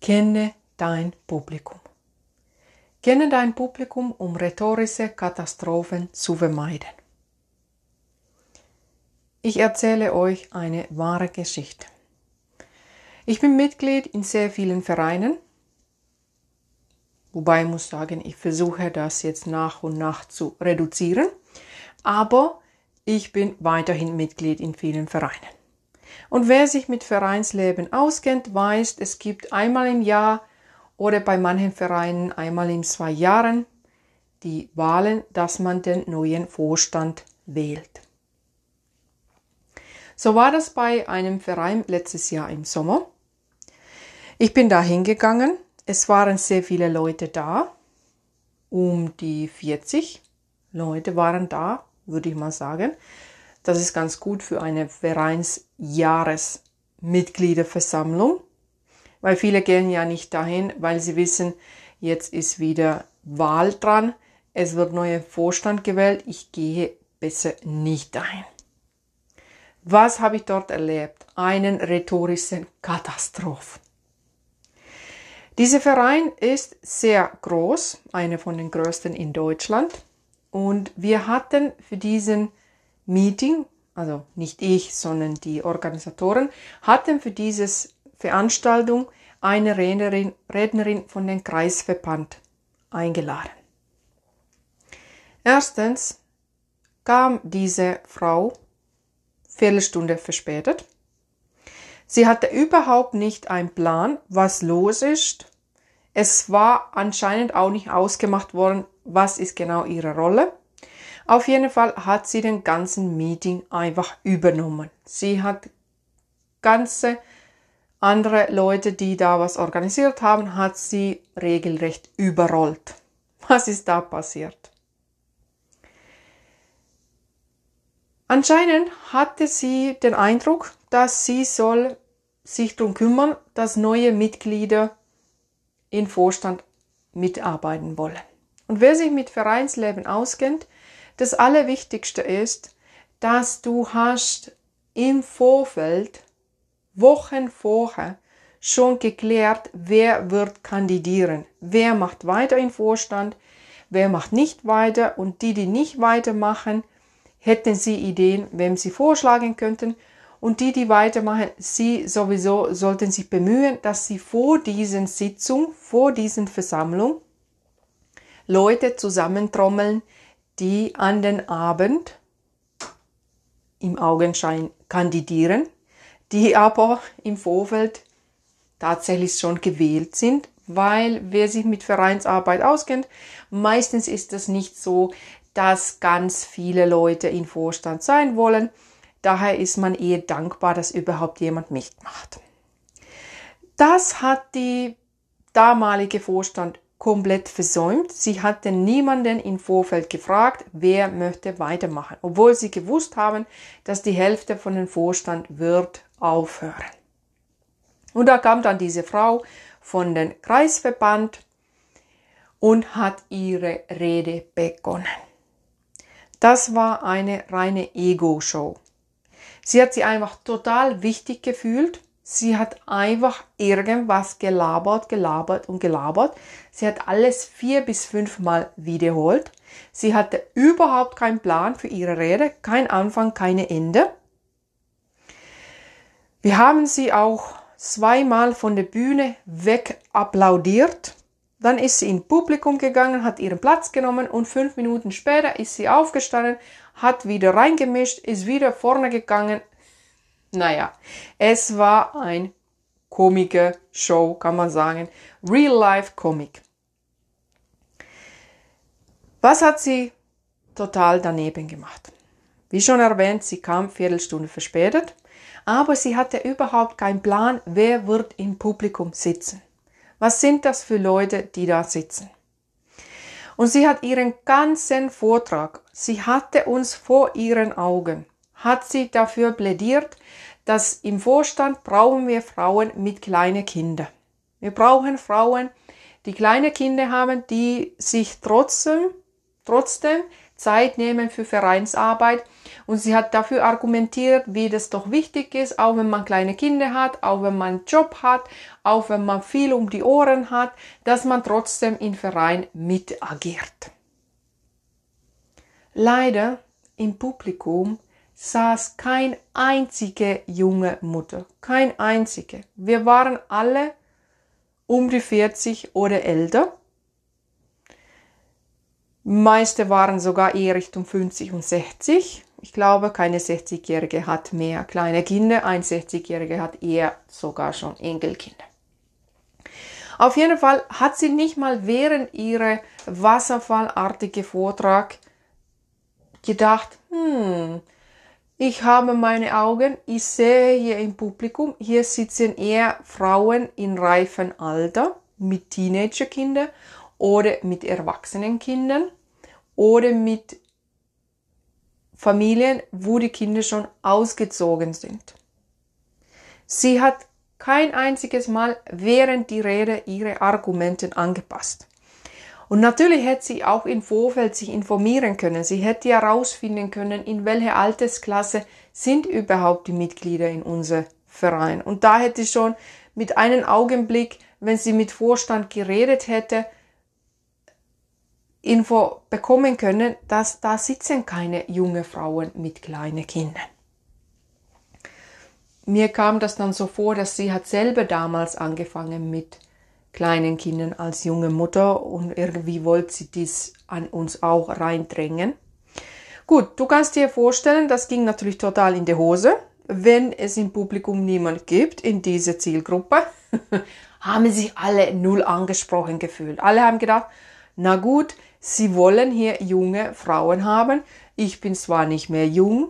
Kenne dein Publikum. Kenne dein Publikum, um rhetorische Katastrophen zu vermeiden. Ich erzähle euch eine wahre Geschichte. Ich bin Mitglied in sehr vielen Vereinen, wobei ich muss sagen, ich versuche das jetzt nach und nach zu reduzieren, aber ich bin weiterhin Mitglied in vielen Vereinen. Und wer sich mit Vereinsleben auskennt, weiß, es gibt einmal im Jahr oder bei manchen Vereinen einmal in zwei Jahren die Wahlen, dass man den neuen Vorstand wählt. So war das bei einem Verein letztes Jahr im Sommer. Ich bin da hingegangen. Es waren sehr viele Leute da. Um die 40 Leute waren da, würde ich mal sagen. Das ist ganz gut für eine Vereinsjahresmitgliederversammlung, weil viele gehen ja nicht dahin, weil sie wissen, jetzt ist wieder Wahl dran, es wird neuer Vorstand gewählt, ich gehe besser nicht dahin. Was habe ich dort erlebt? Einen rhetorischen Katastroph. Dieser Verein ist sehr groß, einer von den größten in Deutschland. Und wir hatten für diesen Meeting, also nicht ich, sondern die Organisatoren, hatten für diese Veranstaltung eine Rednerin, Rednerin von den Kreisverband eingeladen. Erstens kam diese Frau Viertelstunde verspätet. Sie hatte überhaupt nicht einen Plan, was los ist. Es war anscheinend auch nicht ausgemacht worden, was ist genau ihre Rolle. Auf jeden Fall hat sie den ganzen Meeting einfach übernommen. Sie hat ganze andere Leute, die da was organisiert haben, hat sie regelrecht überrollt. Was ist da passiert? Anscheinend hatte sie den Eindruck, dass sie soll sich darum kümmern, dass neue Mitglieder in Vorstand mitarbeiten wollen. Und wer sich mit Vereinsleben auskennt, das Allerwichtigste ist, dass du hast im Vorfeld, Wochen vorher, schon geklärt, wer wird kandidieren, wer macht weiter im Vorstand, wer macht nicht weiter. Und die, die nicht weitermachen, hätten sie Ideen, wem sie vorschlagen könnten. Und die, die weitermachen, sie sowieso sollten sich bemühen, dass sie vor diesen Sitzung, vor diesen Versammlung Leute zusammentrommeln, die an den Abend im Augenschein kandidieren, die aber im Vorfeld tatsächlich schon gewählt sind, weil wer sich mit Vereinsarbeit auskennt, meistens ist es nicht so, dass ganz viele Leute in Vorstand sein wollen. Daher ist man eher dankbar, dass überhaupt jemand mitmacht. Das hat die damalige Vorstand komplett versäumt. Sie hatten niemanden im Vorfeld gefragt, wer möchte weitermachen, obwohl sie gewusst haben, dass die Hälfte von dem Vorstand wird aufhören. Und da kam dann diese Frau von den Kreisverband und hat ihre Rede begonnen. Das war eine reine Ego-Show. Sie hat sich einfach total wichtig gefühlt Sie hat einfach irgendwas gelabert, gelabert und gelabert. Sie hat alles vier bis fünfmal wiederholt. Sie hatte überhaupt keinen Plan für ihre Rede, kein Anfang, keine Ende. Wir haben sie auch zweimal von der Bühne weg applaudiert. Dann ist sie ins Publikum gegangen, hat ihren Platz genommen und fünf Minuten später ist sie aufgestanden, hat wieder reingemischt, ist wieder vorne gegangen, naja, es war ein Komiker Show, kann man sagen. Real Life Comic. Was hat sie total daneben gemacht? Wie schon erwähnt, sie kam Viertelstunde verspätet, aber sie hatte überhaupt keinen Plan, wer wird im Publikum sitzen. Was sind das für Leute, die da sitzen? Und sie hat ihren ganzen Vortrag, sie hatte uns vor ihren Augen hat sie dafür plädiert, dass im Vorstand brauchen wir Frauen mit kleinen Kindern. Wir brauchen Frauen, die kleine Kinder haben, die sich trotzdem, trotzdem Zeit nehmen für Vereinsarbeit. Und sie hat dafür argumentiert, wie das doch wichtig ist, auch wenn man kleine Kinder hat, auch wenn man einen Job hat, auch wenn man viel um die Ohren hat, dass man trotzdem im Verein mit agiert. Leider im Publikum saß kein einzige junge Mutter, kein einzige. Wir waren alle um die 40 oder älter. Meiste waren sogar eher Richtung 50 und 60. Ich glaube, keine 60-Jährige hat mehr kleine Kinder, ein 60-Jährige hat eher sogar schon Enkelkinder. Auf jeden Fall hat sie nicht mal während ihrer wasserfallartige Vortrag gedacht, hm, ich habe meine Augen, ich sehe hier im Publikum, hier sitzen eher Frauen in reifem Alter mit Teenagerkindern oder mit erwachsenen Kindern oder mit Familien, wo die Kinder schon ausgezogen sind. Sie hat kein einziges Mal während die Rede ihre Argumenten angepasst. Und natürlich hätte sie auch im Vorfeld sich informieren können. Sie hätte herausfinden können, in welcher Altersklasse sind überhaupt die Mitglieder in unser Verein. Und da hätte sie schon mit einem Augenblick, wenn sie mit Vorstand geredet hätte, Info bekommen können, dass da sitzen keine junge Frauen mit kleinen Kindern. Mir kam das dann so vor, dass sie hat selber damals angefangen mit kleinen Kindern als junge Mutter und irgendwie wollte sie dies an uns auch reindrängen. Gut, du kannst dir vorstellen, das ging natürlich total in die Hose. Wenn es im Publikum niemand gibt in dieser Zielgruppe, haben sich alle null angesprochen gefühlt. Alle haben gedacht, na gut, sie wollen hier junge Frauen haben. Ich bin zwar nicht mehr jung,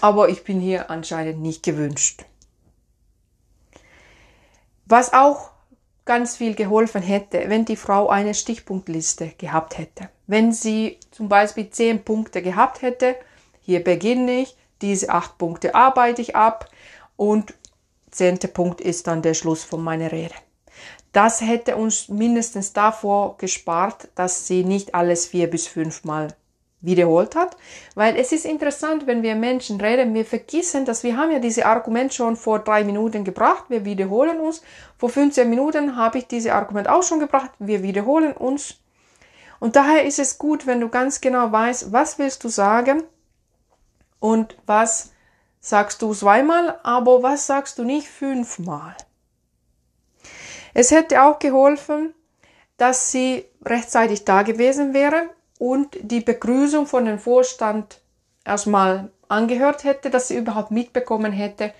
aber ich bin hier anscheinend nicht gewünscht. Was auch ganz viel geholfen hätte, wenn die Frau eine Stichpunktliste gehabt hätte. Wenn sie zum Beispiel zehn Punkte gehabt hätte, hier beginne ich, diese acht Punkte arbeite ich ab und zehnte Punkt ist dann der Schluss von meiner Rede. Das hätte uns mindestens davor gespart, dass sie nicht alles vier bis fünfmal wiederholt hat, weil es ist interessant, wenn wir Menschen reden, wir vergessen, dass wir haben ja diese Argument schon vor drei Minuten gebracht, wir wiederholen uns. Vor 15 Minuten habe ich diese Argument auch schon gebracht, wir wiederholen uns. Und daher ist es gut, wenn du ganz genau weißt, was willst du sagen und was sagst du zweimal, aber was sagst du nicht fünfmal. Es hätte auch geholfen, dass sie rechtzeitig da gewesen wäre und die Begrüßung von dem Vorstand erstmal angehört hätte, dass sie überhaupt mitbekommen hätte,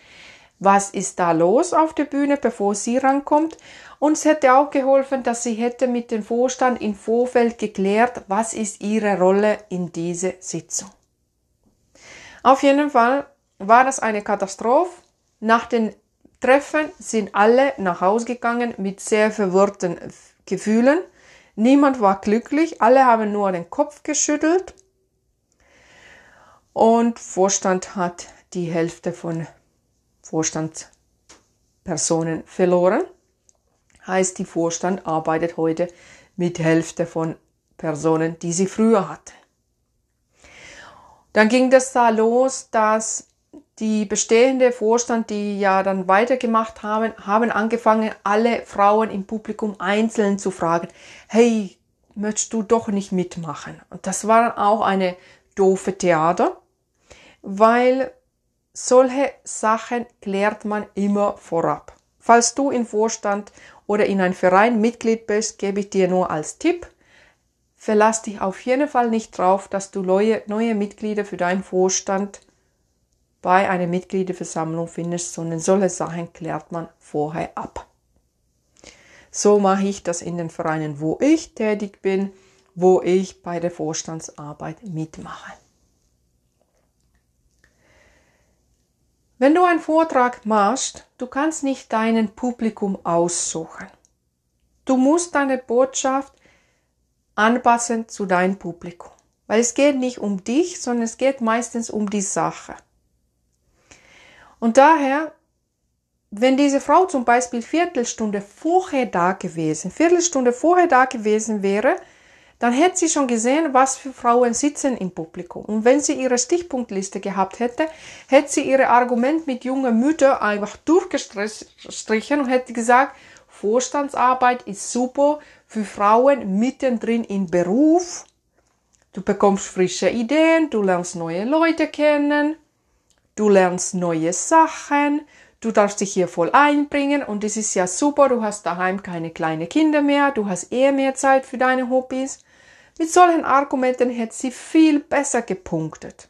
was ist da los auf der Bühne, bevor sie rankommt. Und es hätte auch geholfen, dass sie hätte mit dem Vorstand im Vorfeld geklärt, was ist ihre Rolle in dieser Sitzung. Auf jeden Fall war das eine Katastrophe. Nach den Treffen sind alle nach Hause gegangen mit sehr verwirrten Gefühlen. Niemand war glücklich, alle haben nur den Kopf geschüttelt und Vorstand hat die Hälfte von Vorstandspersonen verloren. Heißt, die Vorstand arbeitet heute mit Hälfte von Personen, die sie früher hatte. Dann ging das da los, dass die bestehende Vorstand, die ja dann weitergemacht haben, haben angefangen, alle Frauen im Publikum einzeln zu fragen, hey, möchtest du doch nicht mitmachen? Und das war auch eine doofe Theater, weil solche Sachen klärt man immer vorab. Falls du im Vorstand oder in einem Verein Mitglied bist, gebe ich dir nur als Tipp, verlass dich auf jeden Fall nicht drauf, dass du neue, neue Mitglieder für deinen Vorstand bei einer Mitgliederversammlung findest, sondern solche Sachen klärt man vorher ab. So mache ich das in den Vereinen, wo ich tätig bin, wo ich bei der Vorstandsarbeit mitmache. Wenn du einen Vortrag machst, du kannst nicht deinen Publikum aussuchen. Du musst deine Botschaft anpassen zu deinem Publikum. Weil es geht nicht um dich, sondern es geht meistens um die Sache. Und daher, wenn diese Frau zum Beispiel Viertelstunde vorher da gewesen, Viertelstunde vorher da gewesen wäre, dann hätte sie schon gesehen, was für Frauen sitzen im Publikum. Und wenn sie ihre Stichpunktliste gehabt hätte, hätte sie ihre Argument mit jungen Müttern einfach durchgestrichen und hätte gesagt, Vorstandsarbeit ist super für Frauen mittendrin im Beruf. Du bekommst frische Ideen, du lernst neue Leute kennen, du lernst neue Sachen, du darfst dich hier voll einbringen und es ist ja super, du hast daheim keine kleinen Kinder mehr, du hast eher mehr Zeit für deine Hobbys. Mit solchen Argumenten hätte sie viel besser gepunktet.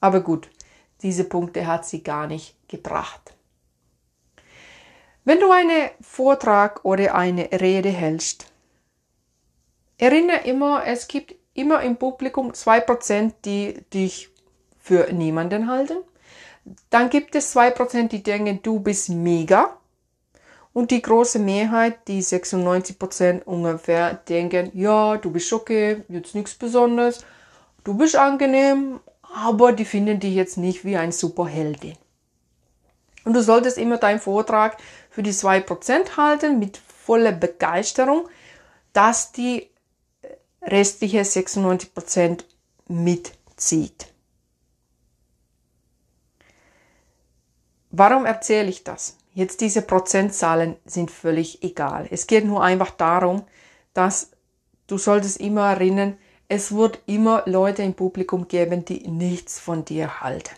Aber gut, diese Punkte hat sie gar nicht gebracht. Wenn du einen Vortrag oder eine Rede hältst, erinnere immer, es gibt immer im Publikum zwei Prozent, die dich für niemanden halten. Dann gibt es zwei Prozent, die denken, du bist mega. Und die große Mehrheit, die 96 Prozent ungefähr, denken, ja, du bist okay, jetzt nichts Besonderes, du bist angenehm, aber die finden dich jetzt nicht wie ein Superheldin. Und du solltest immer deinen Vortrag für die 2% halten mit voller Begeisterung, dass die restliche 96% mitzieht. Warum erzähle ich das? Jetzt diese Prozentzahlen sind völlig egal. Es geht nur einfach darum, dass du solltest immer erinnern, es wird immer Leute im Publikum geben, die nichts von dir halten.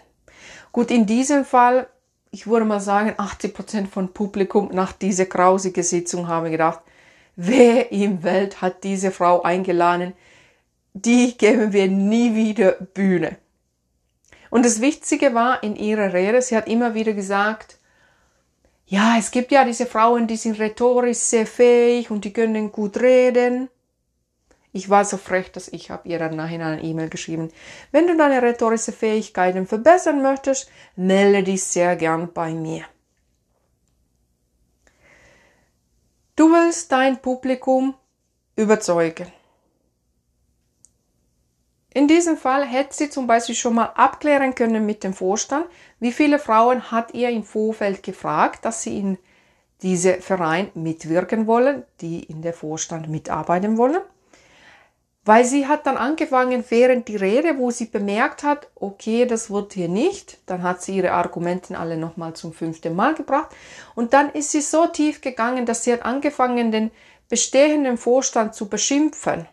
Gut, in diesem Fall, ich würde mal sagen, 80 Prozent von Publikum nach dieser grausigen Sitzung haben gedacht, wer im Welt hat diese Frau eingeladen? Die geben wir nie wieder Bühne. Und das Wichtige war in ihrer Rede, sie hat immer wieder gesagt, ja, es gibt ja diese Frauen, die sind rhetorisch sehr fähig und die können gut reden. Ich war so frech, dass ich habe ihr dann nachher eine E-Mail geschrieben. Wenn du deine rhetorische Fähigkeiten verbessern möchtest, melde dich sehr gern bei mir. Du willst dein Publikum überzeugen. In diesem Fall hätte sie zum Beispiel schon mal abklären können mit dem Vorstand, wie viele Frauen hat ihr im Vorfeld gefragt, dass sie in diese Verein mitwirken wollen, die in der Vorstand mitarbeiten wollen. Weil sie hat dann angefangen während die Rede, wo sie bemerkt hat, okay, das wird hier nicht, dann hat sie ihre Argumenten alle nochmal zum fünften Mal gebracht und dann ist sie so tief gegangen, dass sie hat angefangen, den bestehenden Vorstand zu beschimpfen.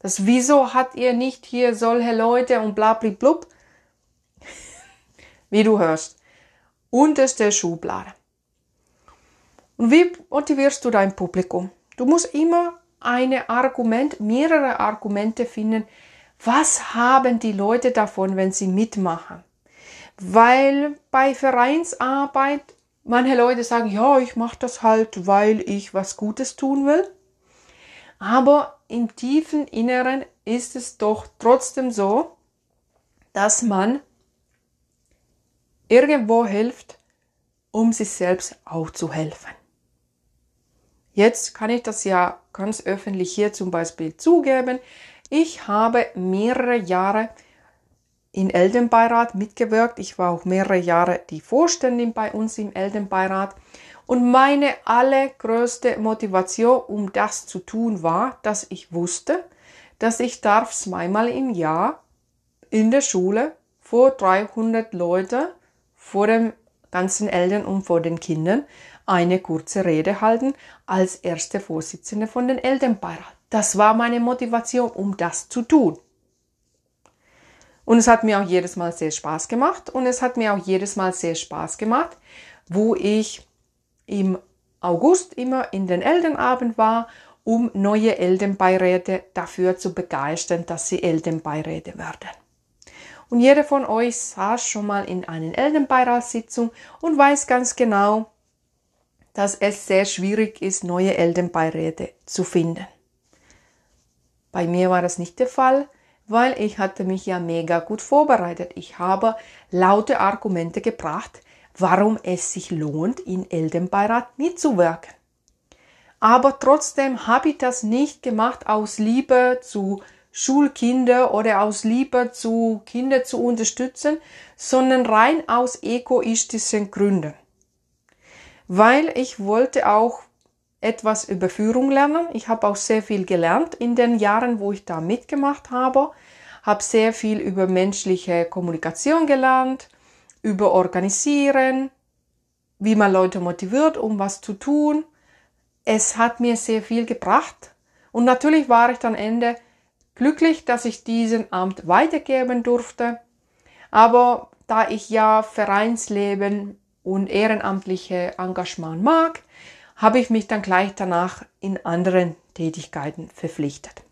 Das wieso hat ihr nicht hier solche Leute und bla bla blub? Wie du hörst. Unterste Schublade. Und wie motivierst du dein Publikum? Du musst immer eine Argument, mehrere Argumente finden. Was haben die Leute davon, wenn sie mitmachen? Weil bei Vereinsarbeit manche Leute sagen, ja, ich mache das halt, weil ich was Gutes tun will. Aber im tiefen Inneren ist es doch trotzdem so, dass man irgendwo hilft, um sich selbst auch zu helfen. Jetzt kann ich das ja ganz öffentlich hier zum Beispiel zugeben. Ich habe mehrere Jahre in Elternbeirat mitgewirkt. Ich war auch mehrere Jahre die Vorständin bei uns im Elternbeirat. Und meine allergrößte Motivation, um das zu tun, war, dass ich wusste, dass ich darf zweimal im Jahr in der Schule vor 300 Leute, vor den ganzen Eltern und vor den Kindern eine kurze Rede halten als erste Vorsitzende von den Elternbeirat. Das war meine Motivation, um das zu tun. Und es hat mir auch jedes Mal sehr Spaß gemacht und es hat mir auch jedes Mal sehr Spaß gemacht, wo ich im August immer in den Elternabend war, um neue Elternbeiräte dafür zu begeistern, dass sie Elternbeiräte werden. Und jeder von euch saß schon mal in einer Elternbeiratssitzung und weiß ganz genau, dass es sehr schwierig ist, neue Elternbeiräte zu finden. Bei mir war das nicht der Fall, weil ich hatte mich ja mega gut vorbereitet. Ich habe laute Argumente gebracht, warum es sich lohnt, in Elternbeirat mitzuwirken. Aber trotzdem habe ich das nicht gemacht aus Liebe zu Schulkinder oder aus Liebe zu Kinder zu unterstützen, sondern rein aus egoistischen Gründen. Weil ich wollte auch etwas über Führung lernen. Ich habe auch sehr viel gelernt in den Jahren, wo ich da mitgemacht habe. Habe sehr viel über menschliche Kommunikation gelernt, über Organisieren, wie man Leute motiviert, um was zu tun. Es hat mir sehr viel gebracht. Und natürlich war ich dann Ende glücklich, dass ich diesen Amt weitergeben durfte. Aber da ich ja Vereinsleben und ehrenamtliche Engagement mag, habe ich mich dann gleich danach in anderen Tätigkeiten verpflichtet.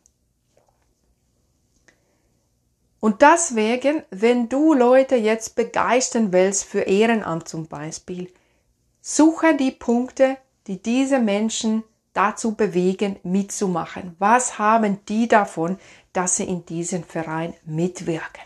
Und deswegen, wenn du Leute jetzt begeistern willst für Ehrenamt zum Beispiel, suche die Punkte, die diese Menschen dazu bewegen, mitzumachen. Was haben die davon, dass sie in diesem Verein mitwirken?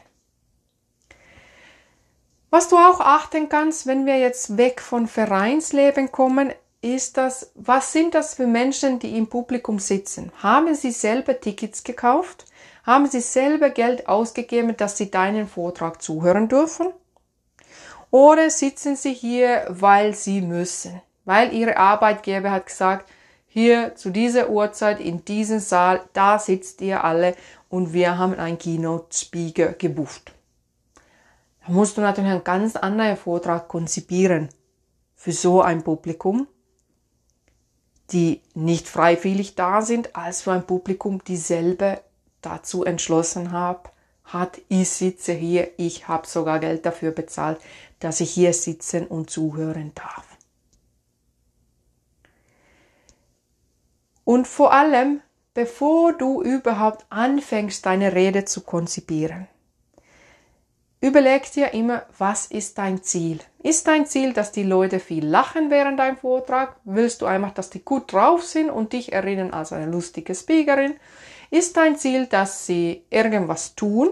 Was du auch achten kannst, wenn wir jetzt weg von Vereinsleben kommen, ist das, was sind das für Menschen, die im Publikum sitzen? Haben sie selber Tickets gekauft? Haben sie selber Geld ausgegeben, dass sie deinen Vortrag zuhören dürfen? Oder sitzen sie hier, weil sie müssen? Weil ihre Arbeitgeber hat gesagt, hier zu dieser Uhrzeit in diesem Saal, da sitzt ihr alle und wir haben einen Keynote Speaker gebucht. Da musst du natürlich einen ganz anderen Vortrag konzipieren für so ein Publikum, die nicht freiwillig da sind, als für ein Publikum, die selber dazu entschlossen hab, hat, ich sitze hier, ich habe sogar Geld dafür bezahlt, dass ich hier sitzen und zuhören darf. Und vor allem, bevor du überhaupt anfängst, deine Rede zu konzipieren, Überleg dir immer, was ist dein Ziel? Ist dein Ziel, dass die Leute viel lachen während deinem Vortrag? Willst du einfach, dass die gut drauf sind und dich erinnern als eine lustige Speakerin? Ist dein Ziel, dass sie irgendwas tun,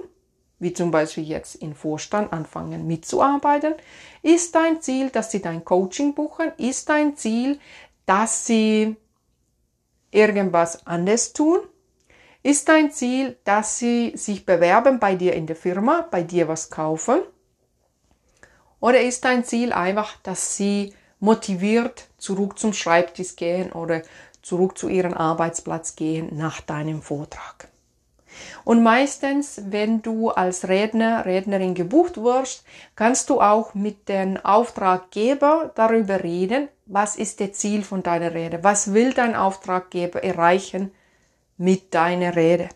wie zum Beispiel jetzt im Vorstand anfangen mitzuarbeiten? Ist dein Ziel, dass sie dein Coaching buchen? Ist dein Ziel, dass sie irgendwas anders tun? Ist dein Ziel, dass sie sich bewerben bei dir in der Firma, bei dir was kaufen? Oder ist dein Ziel einfach, dass sie motiviert zurück zum Schreibtisch gehen oder zurück zu ihrem Arbeitsplatz gehen nach deinem Vortrag? Und meistens, wenn du als Redner, Rednerin gebucht wirst, kannst du auch mit dem Auftraggeber darüber reden, was ist das Ziel von deiner Rede? Was will dein Auftraggeber erreichen mit deiner Rede.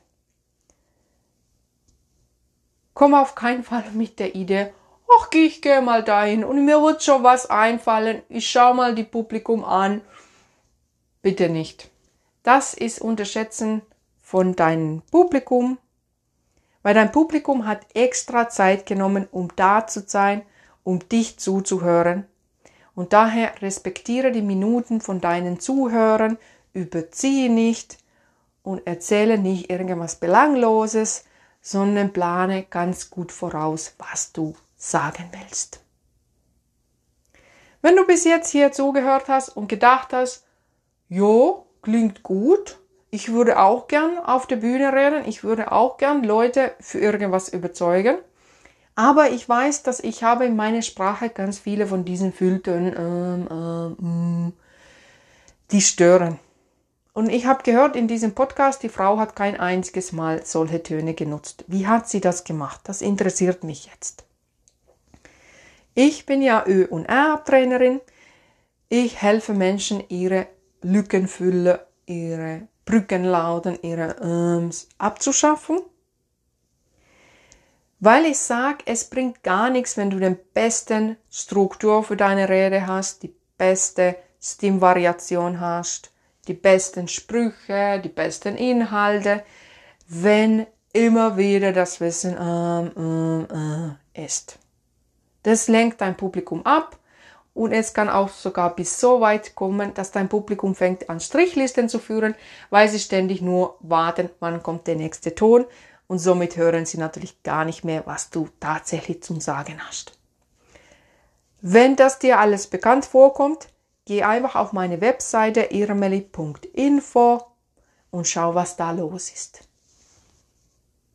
Komm auf keinen Fall mit der Idee, ach, ich gehe mal dahin und mir wird schon was einfallen, ich schau mal die Publikum an. Bitte nicht. Das ist Unterschätzen von deinem Publikum, weil dein Publikum hat extra Zeit genommen, um da zu sein, um dich zuzuhören. Und daher respektiere die Minuten von deinen Zuhörern, überziehe nicht, und erzähle nicht irgendwas Belangloses, sondern plane ganz gut voraus, was du sagen willst. Wenn du bis jetzt hier zugehört hast und gedacht hast, jo, klingt gut, ich würde auch gern auf der Bühne reden, ich würde auch gern Leute für irgendwas überzeugen, aber ich weiß, dass ich habe in meiner Sprache ganz viele von diesen Fülltönen, ähm, ähm, mm, die stören. Und ich habe gehört in diesem Podcast, die Frau hat kein einziges Mal solche Töne genutzt. Wie hat sie das gemacht? Das interessiert mich jetzt. Ich bin ja Ö- und R-Trainerin. Ich helfe Menschen, ihre Lückenfülle, ihre Brückenlauten, ihre Öms abzuschaffen. Weil ich sage, es bringt gar nichts, wenn du den besten Struktur für deine Rede hast, die beste Stimmvariation hast, die besten Sprüche, die besten Inhalte, wenn immer wieder das Wissen ähm, ähm, äh, ist. Das lenkt dein Publikum ab und es kann auch sogar bis so weit kommen, dass dein Publikum fängt an Strichlisten zu führen, weil sie ständig nur warten, wann kommt der nächste Ton und somit hören sie natürlich gar nicht mehr, was du tatsächlich zum Sagen hast. Wenn das dir alles bekannt vorkommt, Geh einfach auf meine Webseite irmeli.info und schau, was da los ist.